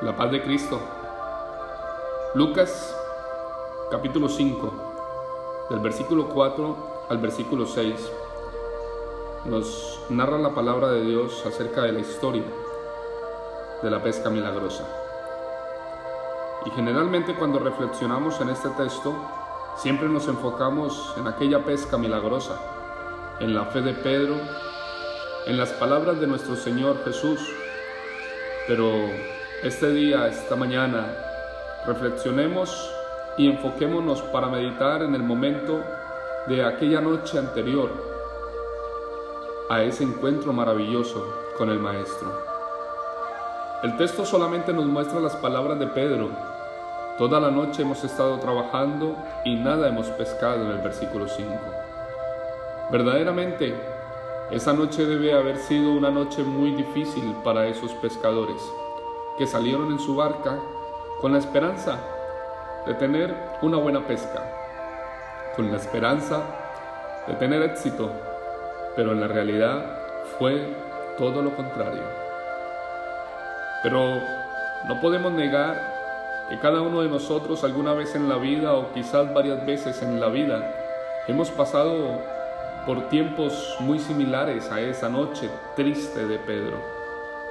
La paz de Cristo. Lucas capítulo 5, del versículo 4 al versículo 6, nos narra la palabra de Dios acerca de la historia de la pesca milagrosa. Y generalmente cuando reflexionamos en este texto, siempre nos enfocamos en aquella pesca milagrosa, en la fe de Pedro, en las palabras de nuestro Señor Jesús. Pero este día, esta mañana, reflexionemos y enfoquémonos para meditar en el momento de aquella noche anterior a ese encuentro maravilloso con el Maestro. El texto solamente nos muestra las palabras de Pedro. Toda la noche hemos estado trabajando y nada hemos pescado en el versículo 5. Verdaderamente, esa noche debe haber sido una noche muy difícil para esos pescadores que salieron en su barca con la esperanza de tener una buena pesca, con la esperanza de tener éxito, pero en la realidad fue todo lo contrario. Pero no podemos negar que cada uno de nosotros alguna vez en la vida o quizás varias veces en la vida hemos pasado por tiempos muy similares a esa noche triste de Pedro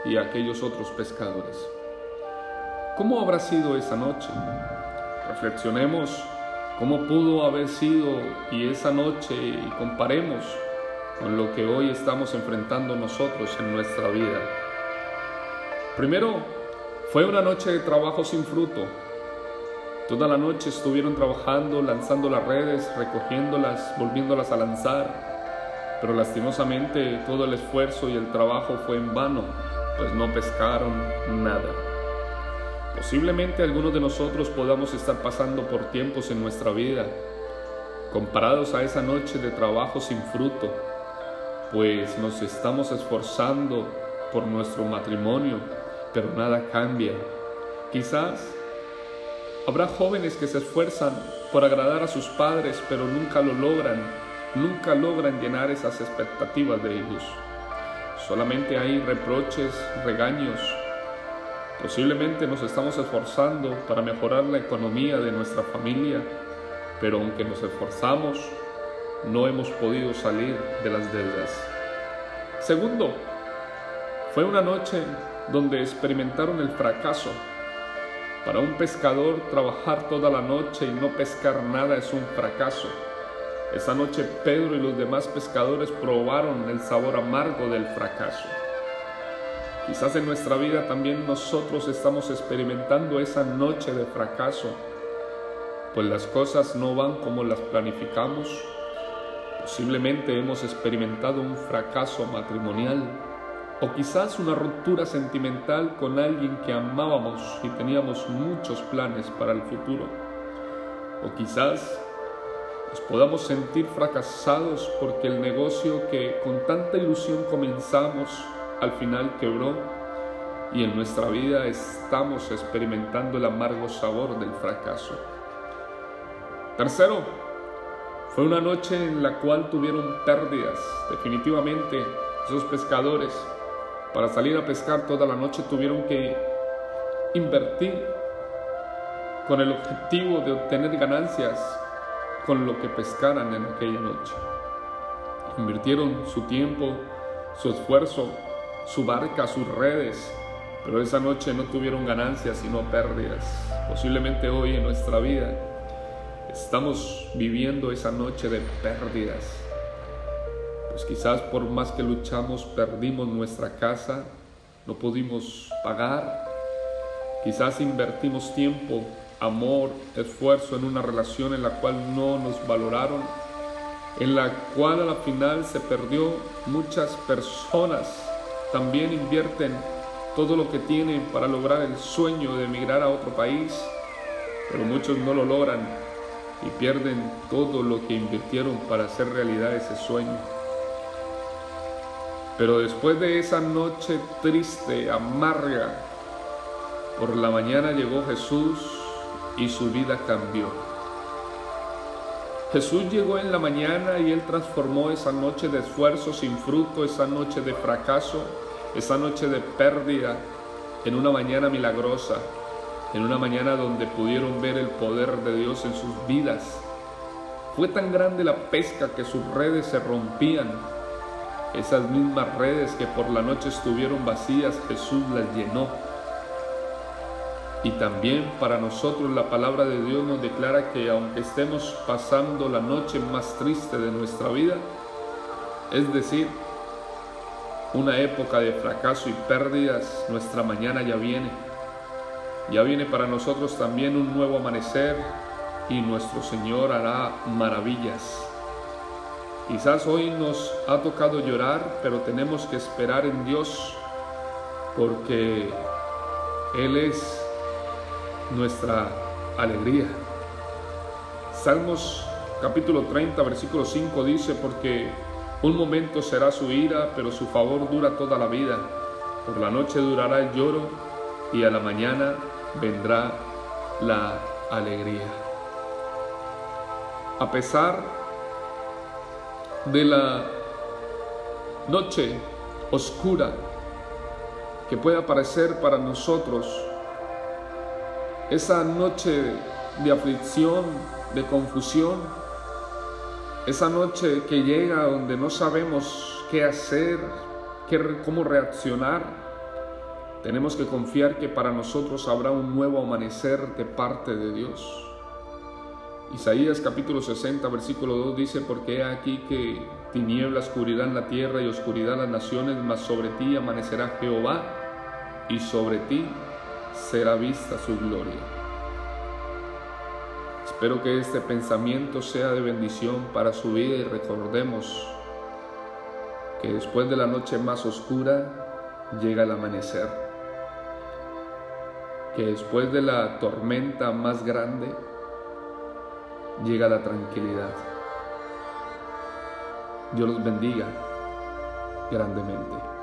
y aquellos otros pescadores. ¿Cómo habrá sido esa noche? Reflexionemos cómo pudo haber sido y esa noche y comparemos con lo que hoy estamos enfrentando nosotros en nuestra vida. Primero, fue una noche de trabajo sin fruto. Toda la noche estuvieron trabajando, lanzando las redes, recogiéndolas, volviéndolas a lanzar. Pero lastimosamente todo el esfuerzo y el trabajo fue en vano, pues no pescaron nada. Posiblemente algunos de nosotros podamos estar pasando por tiempos en nuestra vida comparados a esa noche de trabajo sin fruto, pues nos estamos esforzando por nuestro matrimonio, pero nada cambia. Quizás habrá jóvenes que se esfuerzan por agradar a sus padres, pero nunca lo logran, nunca logran llenar esas expectativas de ellos. Solamente hay reproches, regaños, Posiblemente nos estamos esforzando para mejorar la economía de nuestra familia, pero aunque nos esforzamos, no hemos podido salir de las deudas. Segundo, fue una noche donde experimentaron el fracaso. Para un pescador trabajar toda la noche y no pescar nada es un fracaso. Esa noche Pedro y los demás pescadores probaron el sabor amargo del fracaso. Quizás en nuestra vida también nosotros estamos experimentando esa noche de fracaso, pues las cosas no van como las planificamos. Posiblemente hemos experimentado un fracaso matrimonial o quizás una ruptura sentimental con alguien que amábamos y teníamos muchos planes para el futuro. O quizás nos podamos sentir fracasados porque el negocio que con tanta ilusión comenzamos al final quebró y en nuestra vida estamos experimentando el amargo sabor del fracaso. Tercero, fue una noche en la cual tuvieron pérdidas. Definitivamente, esos pescadores, para salir a pescar toda la noche, tuvieron que invertir con el objetivo de obtener ganancias con lo que pescaran en aquella noche. Invirtieron su tiempo, su esfuerzo, su barca, sus redes, pero esa noche no tuvieron ganancias sino pérdidas. Posiblemente hoy en nuestra vida estamos viviendo esa noche de pérdidas. Pues quizás por más que luchamos perdimos nuestra casa, no pudimos pagar, quizás invertimos tiempo, amor, esfuerzo en una relación en la cual no nos valoraron, en la cual a la final se perdió muchas personas también invierten todo lo que tienen para lograr el sueño de emigrar a otro país, pero muchos no lo logran y pierden todo lo que invirtieron para hacer realidad ese sueño. Pero después de esa noche triste, amarga, por la mañana llegó Jesús y su vida cambió. Jesús llegó en la mañana y Él transformó esa noche de esfuerzo sin fruto, esa noche de fracaso, esa noche de pérdida, en una mañana milagrosa, en una mañana donde pudieron ver el poder de Dios en sus vidas. Fue tan grande la pesca que sus redes se rompían. Esas mismas redes que por la noche estuvieron vacías, Jesús las llenó. Y también para nosotros la palabra de Dios nos declara que aunque estemos pasando la noche más triste de nuestra vida, es decir, una época de fracaso y pérdidas, nuestra mañana ya viene. Ya viene para nosotros también un nuevo amanecer y nuestro Señor hará maravillas. Quizás hoy nos ha tocado llorar, pero tenemos que esperar en Dios porque Él es nuestra alegría. Salmos capítulo 30, versículo 5 dice, porque un momento será su ira, pero su favor dura toda la vida. Por la noche durará el lloro y a la mañana vendrá la alegría. A pesar de la noche oscura que puede aparecer para nosotros, esa noche de aflicción, de confusión, esa noche que llega donde no sabemos qué hacer, qué, cómo reaccionar, tenemos que confiar que para nosotros habrá un nuevo amanecer de parte de Dios. Isaías capítulo 60, versículo 2 dice, porque he aquí que tinieblas cubrirán la tierra y oscuridad las naciones, mas sobre ti amanecerá Jehová y sobre ti será vista su gloria. Espero que este pensamiento sea de bendición para su vida y recordemos que después de la noche más oscura llega el amanecer, que después de la tormenta más grande llega la tranquilidad. Dios los bendiga grandemente.